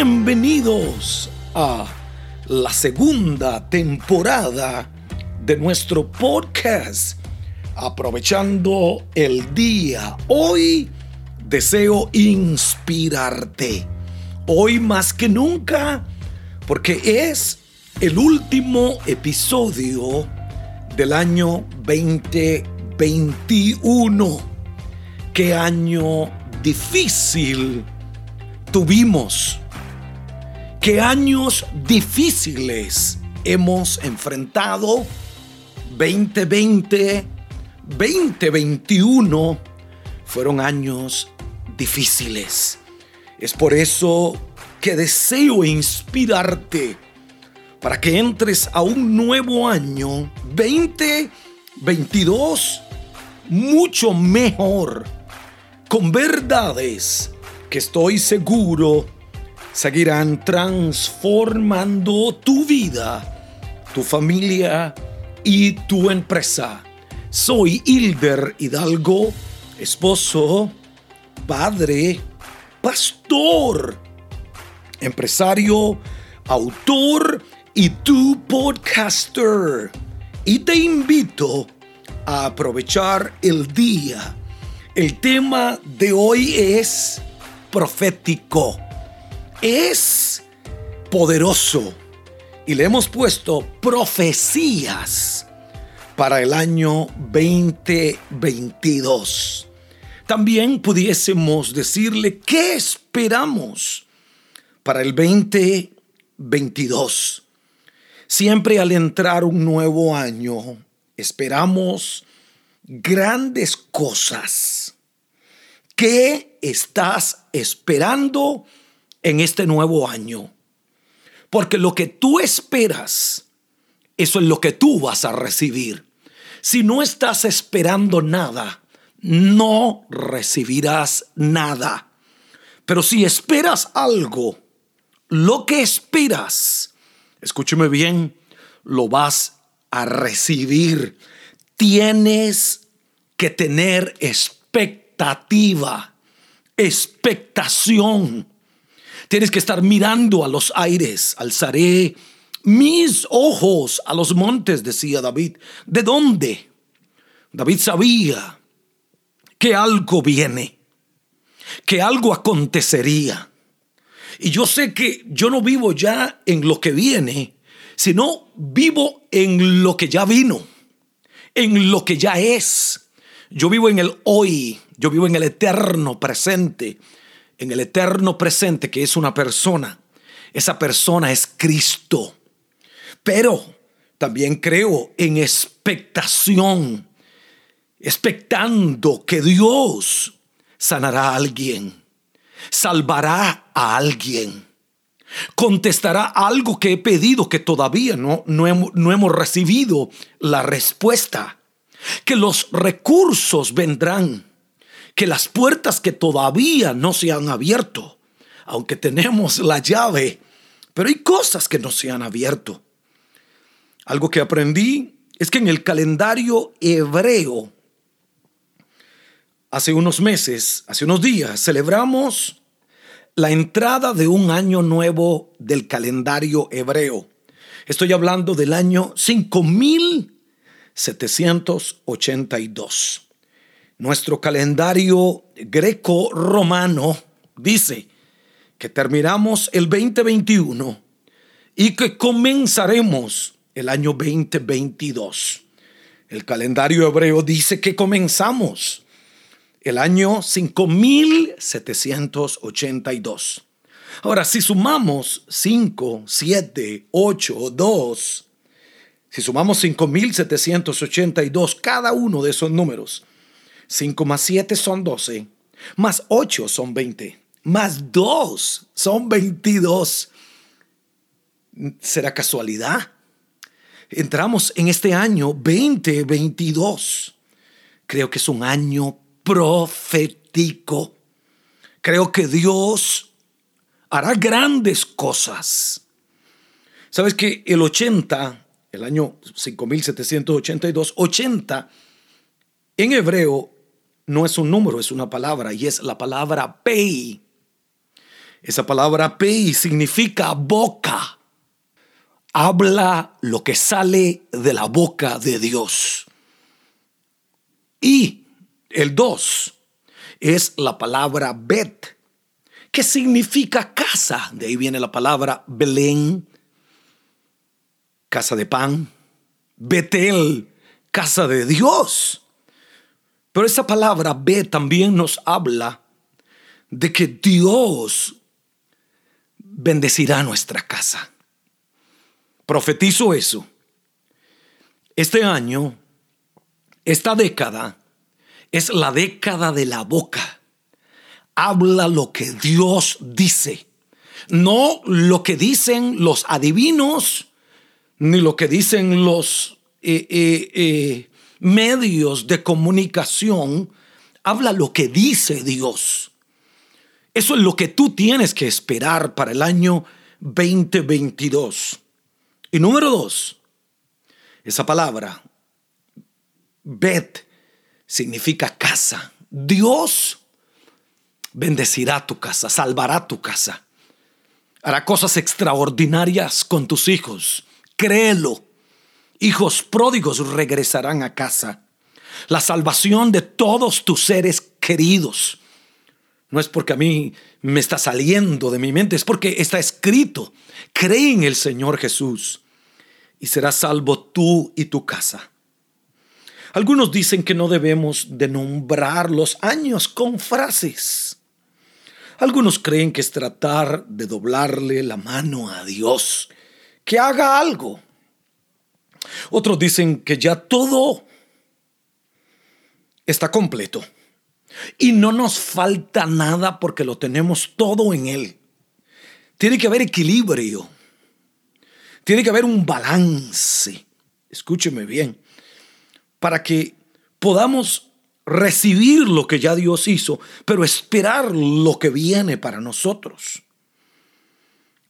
Bienvenidos a la segunda temporada de nuestro podcast. Aprovechando el día, hoy deseo inspirarte. Hoy más que nunca, porque es el último episodio del año 2021. Qué año difícil tuvimos qué años difíciles hemos enfrentado 2020, 2021 fueron años difíciles. Es por eso que deseo inspirarte para que entres a un nuevo año 2022 mucho mejor, con verdades que estoy seguro seguirán transformando tu vida, tu familia y tu empresa. Soy Hilder Hidalgo, esposo, padre, pastor, empresario, autor y tu podcaster. Y te invito a aprovechar el día. El tema de hoy es profético es poderoso y le hemos puesto profecías para el año 2022. También pudiésemos decirle qué esperamos para el 2022. Siempre al entrar un nuevo año, esperamos grandes cosas. ¿Qué estás esperando? En este nuevo año. Porque lo que tú esperas, eso es lo que tú vas a recibir. Si no estás esperando nada, no recibirás nada. Pero si esperas algo, lo que esperas, escúcheme bien, lo vas a recibir. Tienes que tener expectativa, expectación. Tienes que estar mirando a los aires. Alzaré mis ojos a los montes, decía David. ¿De dónde? David sabía que algo viene, que algo acontecería. Y yo sé que yo no vivo ya en lo que viene, sino vivo en lo que ya vino, en lo que ya es. Yo vivo en el hoy, yo vivo en el eterno presente, en el eterno presente que es una persona. Esa persona es Cristo. Pero también creo en expectación, expectando que Dios sanará a alguien, salvará a alguien, contestará algo que he pedido que todavía no, no, hemos, no hemos recibido la respuesta, que los recursos vendrán que las puertas que todavía no se han abierto, aunque tenemos la llave, pero hay cosas que no se han abierto. Algo que aprendí es que en el calendario hebreo, hace unos meses, hace unos días, celebramos la entrada de un año nuevo del calendario hebreo. Estoy hablando del año 5782. Nuestro calendario greco-romano dice que terminamos el 2021 y que comenzaremos el año 2022. El calendario hebreo dice que comenzamos el año 5782. Ahora, si sumamos 5, 7, 8, 2, si sumamos 5782, cada uno de esos números 5 más 7 son 12, más 8 son 20, más 2 son 22. ¿Será casualidad? Entramos en este año 2022. Creo que es un año profético. Creo que Dios hará grandes cosas. ¿Sabes que el 80, el año 5782, 80 en hebreo no es un número, es una palabra y es la palabra pei. Esa palabra pi significa boca. Habla lo que sale de la boca de Dios. Y el dos es la palabra bet, que significa casa. De ahí viene la palabra Belén, casa de pan. Betel, casa de Dios. Pero esa palabra bet también nos habla de que Dios bendecirá nuestra casa. Profetizo eso. Este año, esta década, es la década de la boca. Habla lo que Dios dice, no lo que dicen los adivinos, ni lo que dicen los eh, eh, eh, medios de comunicación. Habla lo que dice Dios. Eso es lo que tú tienes que esperar para el año 2022. Y número dos, esa palabra, bet, significa casa. Dios bendecirá tu casa, salvará tu casa, hará cosas extraordinarias con tus hijos. Créelo. Hijos pródigos regresarán a casa. La salvación de todos tus seres queridos. No es porque a mí me está saliendo de mi mente, es porque está escrito. Cree en el Señor Jesús y serás salvo tú y tu casa. Algunos dicen que no debemos de nombrar los años con frases. Algunos creen que es tratar de doblarle la mano a Dios, que haga algo. Otros dicen que ya todo está completo y no nos falta nada porque lo tenemos todo en Él. Tiene que haber equilibrio. Tiene que haber un balance. Escúcheme bien para que podamos recibir lo que ya Dios hizo, pero esperar lo que viene para nosotros.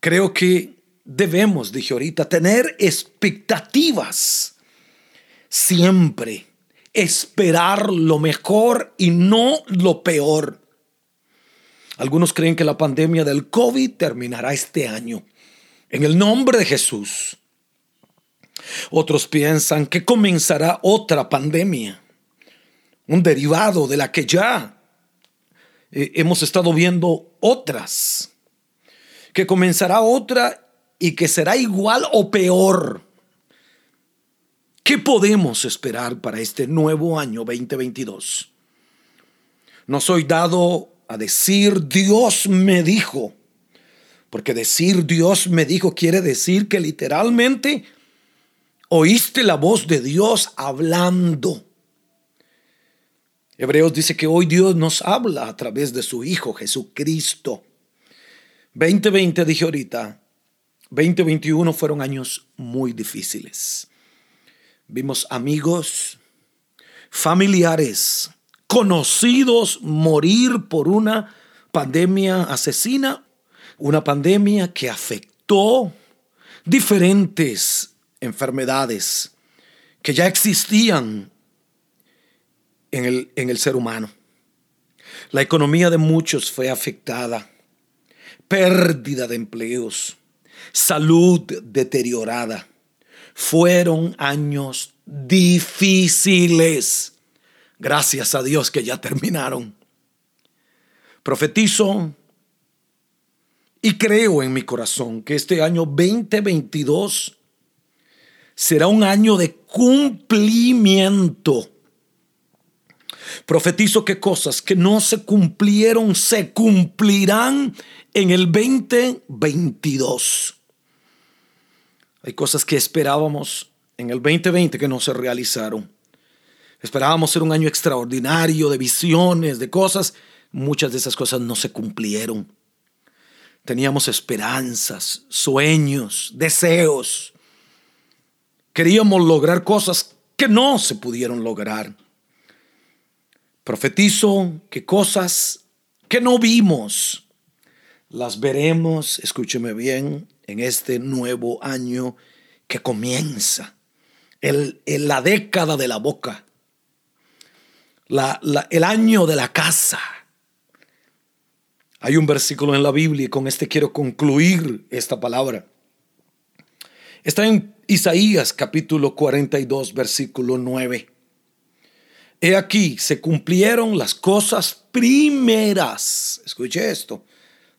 Creo que debemos, dije ahorita, tener expectativas siempre, esperar lo mejor y no lo peor. Algunos creen que la pandemia del COVID terminará este año. En el nombre de Jesús, otros piensan que comenzará otra pandemia, un derivado de la que ya eh, hemos estado viendo otras, que comenzará otra y que será igual o peor. ¿Qué podemos esperar para este nuevo año 2022? No soy dado a decir Dios me dijo, porque decir Dios me dijo quiere decir que literalmente Oíste la voz de Dios hablando. Hebreos dice que hoy Dios nos habla a través de su Hijo Jesucristo. 2020 dije ahorita, 2021 fueron años muy difíciles. Vimos amigos, familiares, conocidos morir por una pandemia asesina, una pandemia que afectó diferentes enfermedades que ya existían en el, en el ser humano. La economía de muchos fue afectada, pérdida de empleos, salud deteriorada. Fueron años difíciles. Gracias a Dios que ya terminaron. Profetizo y creo en mi corazón que este año 2022 será un año de cumplimiento. Profetizo que cosas que no se cumplieron se cumplirán en el 2022. Hay cosas que esperábamos en el 2020 que no se realizaron. Esperábamos ser un año extraordinario de visiones, de cosas. Muchas de esas cosas no se cumplieron. Teníamos esperanzas, sueños, deseos. Queríamos lograr cosas que no se pudieron lograr. Profetizo que cosas que no vimos, las veremos, escúcheme bien, en este nuevo año que comienza, el, la década de la boca, el año de la casa. Hay un versículo en la Biblia y con este quiero concluir esta palabra. Está en Isaías capítulo 42, versículo 9. He aquí, se cumplieron las cosas primeras. Escuche esto.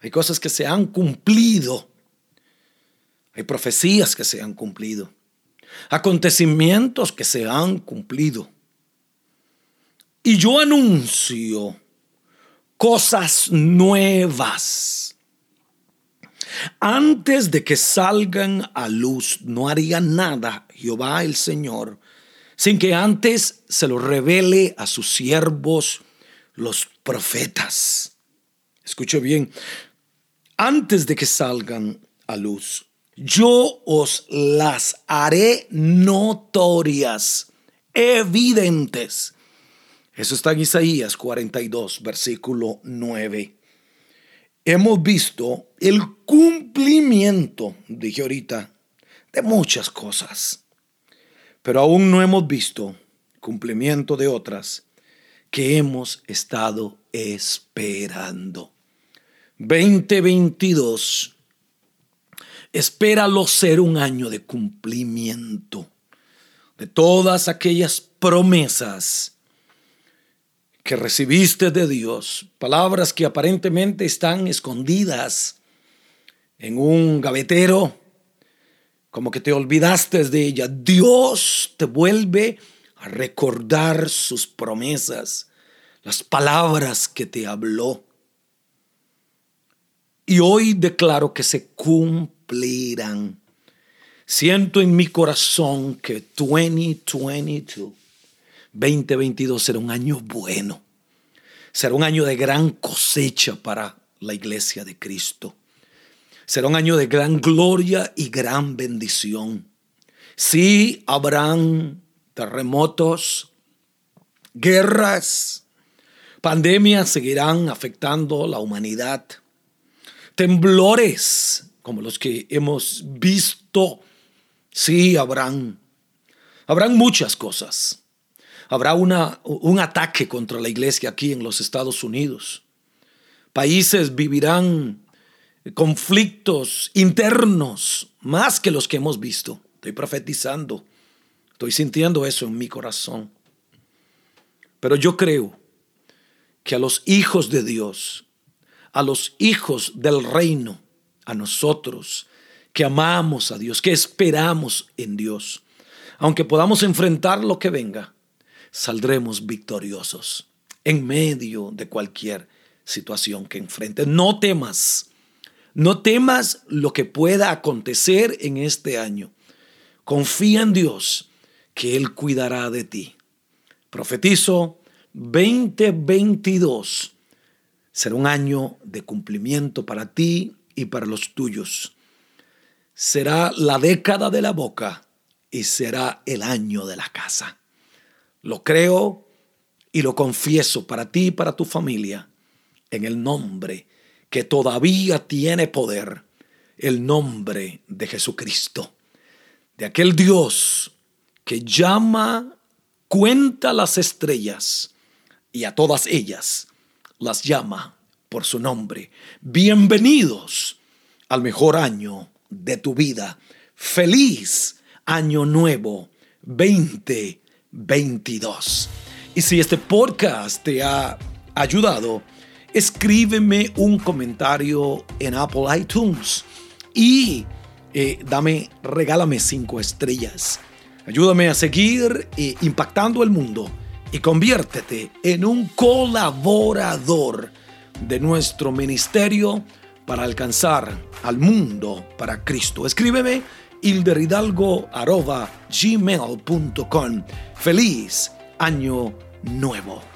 Hay cosas que se han cumplido. Hay profecías que se han cumplido. Acontecimientos que se han cumplido. Y yo anuncio cosas nuevas antes de que salgan a luz, no haría nada Jehová el Señor sin que antes se lo revele a sus siervos, los profetas. Escuche bien, antes de que salgan a luz, yo os las haré notorias, evidentes. Eso está en Isaías 42, versículo 9 hemos visto el cumplimiento, dije ahorita, de muchas cosas, pero aún no hemos visto cumplimiento de otras que hemos estado esperando. 2022, espéralo ser un año de cumplimiento de todas aquellas promesas que recibiste de Dios, palabras que aparentemente están escondidas en un gavetero, como que te olvidaste de ella. Dios te vuelve a recordar sus promesas, las palabras que te habló. Y hoy declaro que se cumplirán. Siento en mi corazón que 2022 2022 será un año bueno. Será un año de gran cosecha para la iglesia de Cristo. Será un año de gran gloria y gran bendición. Sí, habrán terremotos, guerras, pandemias seguirán afectando la humanidad. Temblores como los que hemos visto, sí, habrán. Habrán muchas cosas habrá una, un ataque contra la iglesia aquí en los Estados Unidos. Países vivirán conflictos internos más que los que hemos visto. Estoy profetizando, estoy sintiendo eso en mi corazón. Pero yo creo que a los hijos de Dios, a los hijos del reino, a nosotros que amamos a Dios, que esperamos en Dios, aunque podamos enfrentar lo que venga, saldremos victoriosos en medio de cualquier situación que enfrentes. No temas, no temas lo que pueda acontecer en este año. Confía en Dios que Él cuidará de ti. Profetizo 2022 será un año de cumplimiento para ti y para los tuyos. Será la década de la boca y será el año de la casa. Lo creo y lo confieso para ti y para tu familia en el nombre que todavía tiene poder, el nombre de Jesucristo, de aquel Dios que llama, cuenta las estrellas y a todas ellas las llama por su nombre. Bienvenidos al mejor año de tu vida. Feliz año nuevo 20 22. Y si este podcast te ha ayudado, escríbeme un comentario en Apple iTunes y eh, dame, regálame cinco estrellas. Ayúdame a seguir eh, impactando el mundo y conviértete en un colaborador de nuestro ministerio para alcanzar al mundo para Cristo. Escríbeme gmail.com Feliz año nuevo.